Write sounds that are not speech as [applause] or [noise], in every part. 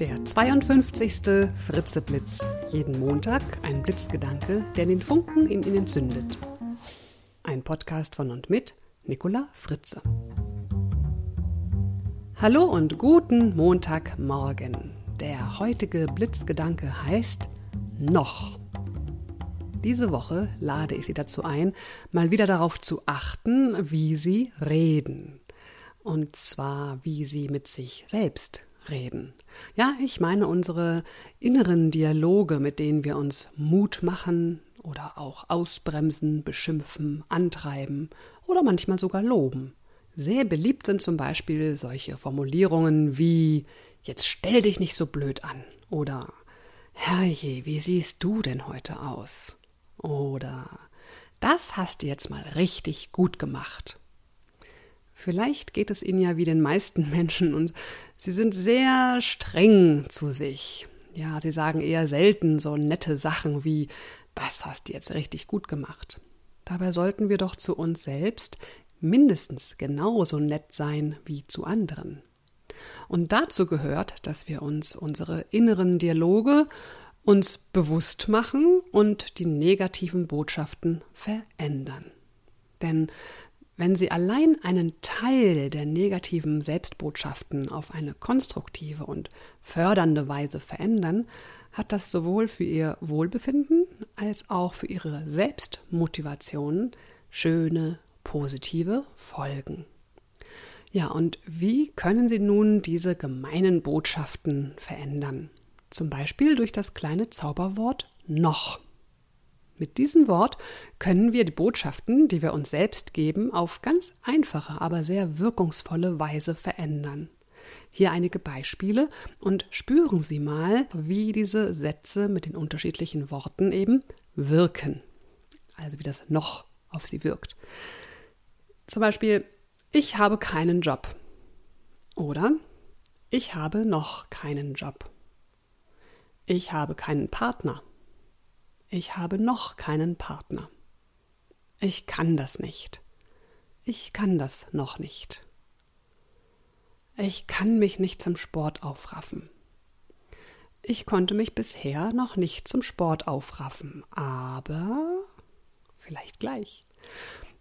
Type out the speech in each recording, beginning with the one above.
Der 52. Fritzeblitz. Jeden Montag ein Blitzgedanke, der den Funken in Ihnen zündet. Ein Podcast von und mit Nicola Fritze. Hallo und guten Montagmorgen. Der heutige Blitzgedanke heißt noch. Diese Woche lade ich Sie dazu ein, mal wieder darauf zu achten, wie Sie reden. Und zwar, wie Sie mit sich selbst reden. Ja, ich meine unsere inneren Dialoge, mit denen wir uns Mut machen oder auch ausbremsen, beschimpfen, antreiben oder manchmal sogar loben. Sehr beliebt sind zum Beispiel solche Formulierungen wie Jetzt stell dich nicht so blöd an oder Herrje, wie siehst du denn heute aus? Oder Das hast du jetzt mal richtig gut gemacht. Vielleicht geht es Ihnen ja wie den meisten [laughs] Menschen und Sie sind sehr streng zu sich. Ja, Sie sagen eher selten so nette Sachen wie, das hast du jetzt richtig gut gemacht. Dabei sollten wir doch zu uns selbst mindestens genauso nett sein wie zu anderen. Und dazu gehört, dass wir uns unsere inneren Dialoge uns bewusst machen und die negativen Botschaften verändern. Denn wenn Sie allein einen Teil der negativen Selbstbotschaften auf eine konstruktive und fördernde Weise verändern, hat das sowohl für Ihr Wohlbefinden als auch für Ihre Selbstmotivation schöne, positive Folgen. Ja, und wie können Sie nun diese gemeinen Botschaften verändern? Zum Beispiel durch das kleine Zauberwort noch. Mit diesem Wort können wir die Botschaften, die wir uns selbst geben, auf ganz einfache, aber sehr wirkungsvolle Weise verändern. Hier einige Beispiele und spüren Sie mal, wie diese Sätze mit den unterschiedlichen Worten eben wirken. Also wie das noch auf Sie wirkt. Zum Beispiel, ich habe keinen Job. Oder ich habe noch keinen Job. Ich habe keinen Partner. Ich habe noch keinen Partner. Ich kann das nicht. Ich kann das noch nicht. Ich kann mich nicht zum Sport aufraffen. Ich konnte mich bisher noch nicht zum Sport aufraffen, aber vielleicht gleich.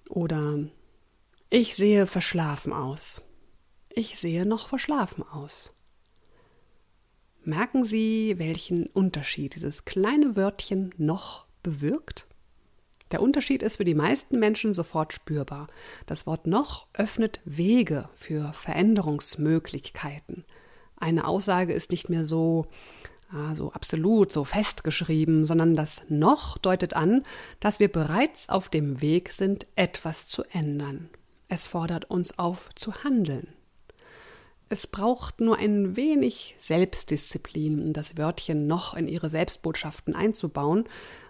Oder ich sehe verschlafen aus. Ich sehe noch verschlafen aus. Merken Sie, welchen Unterschied dieses kleine Wörtchen noch bewirkt? Der Unterschied ist für die meisten Menschen sofort spürbar. Das Wort noch öffnet Wege für Veränderungsmöglichkeiten. Eine Aussage ist nicht mehr so, ah, so absolut, so festgeschrieben, sondern das noch deutet an, dass wir bereits auf dem Weg sind, etwas zu ändern. Es fordert uns auf zu handeln. Es braucht nur ein wenig Selbstdisziplin, um das Wörtchen noch in ihre Selbstbotschaften einzubauen.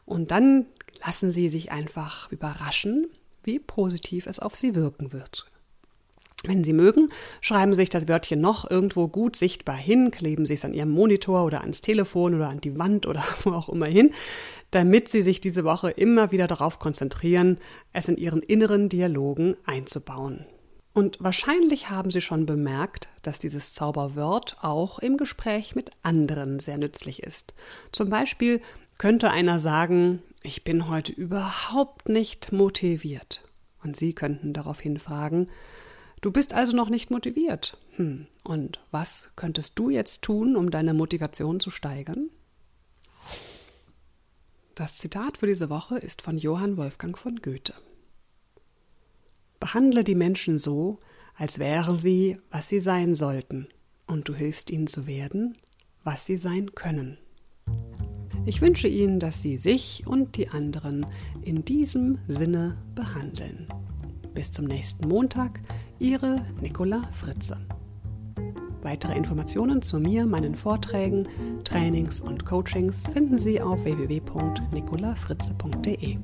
Und dann lassen Sie sich einfach überraschen, wie positiv es auf Sie wirken wird. Wenn Sie mögen, schreiben Sie sich das Wörtchen noch irgendwo gut sichtbar hin, kleben Sie es an Ihrem Monitor oder ans Telefon oder an die Wand oder [laughs] wo auch immer hin, damit Sie sich diese Woche immer wieder darauf konzentrieren, es in Ihren inneren Dialogen einzubauen. Und wahrscheinlich haben Sie schon bemerkt, dass dieses Zauberwort auch im Gespräch mit anderen sehr nützlich ist. Zum Beispiel könnte einer sagen, ich bin heute überhaupt nicht motiviert. Und Sie könnten daraufhin fragen, du bist also noch nicht motiviert. Hm, und was könntest du jetzt tun, um deine Motivation zu steigern? Das Zitat für diese Woche ist von Johann Wolfgang von Goethe. Behandle die Menschen so, als wären sie, was sie sein sollten, und du hilfst ihnen zu werden, was sie sein können. Ich wünsche Ihnen, dass Sie sich und die anderen in diesem Sinne behandeln. Bis zum nächsten Montag, Ihre Nicola Fritze. Weitere Informationen zu mir, meinen Vorträgen, Trainings und Coachings finden Sie auf www.nicolafritze.de.